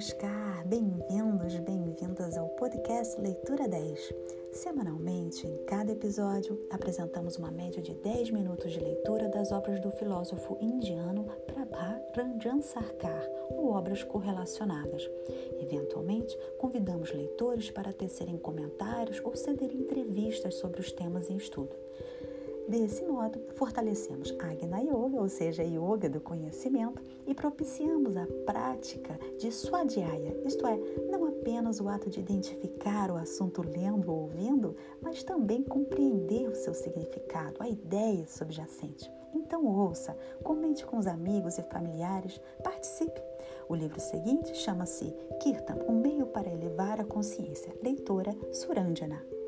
Namaskar, bem-vindos, bem-vindas ao podcast Leitura 10. Semanalmente, em cada episódio, apresentamos uma média de 10 minutos de leitura das obras do filósofo indiano Prabha Ranjan Sarkar ou obras correlacionadas. Eventualmente, convidamos leitores para tecerem comentários ou cederem entrevistas sobre os temas em estudo. Desse modo, fortalecemos Agna Yoga, ou seja, a yoga do conhecimento, e propiciamos a prática de Swadhyaya, isto é, não apenas o ato de identificar o assunto lendo ou ouvindo, mas também compreender o seu significado, a ideia subjacente. Então ouça, comente com os amigos e familiares, participe. O livro seguinte chama-se Kirtan, um meio para elevar a consciência. Leitora Surandjana.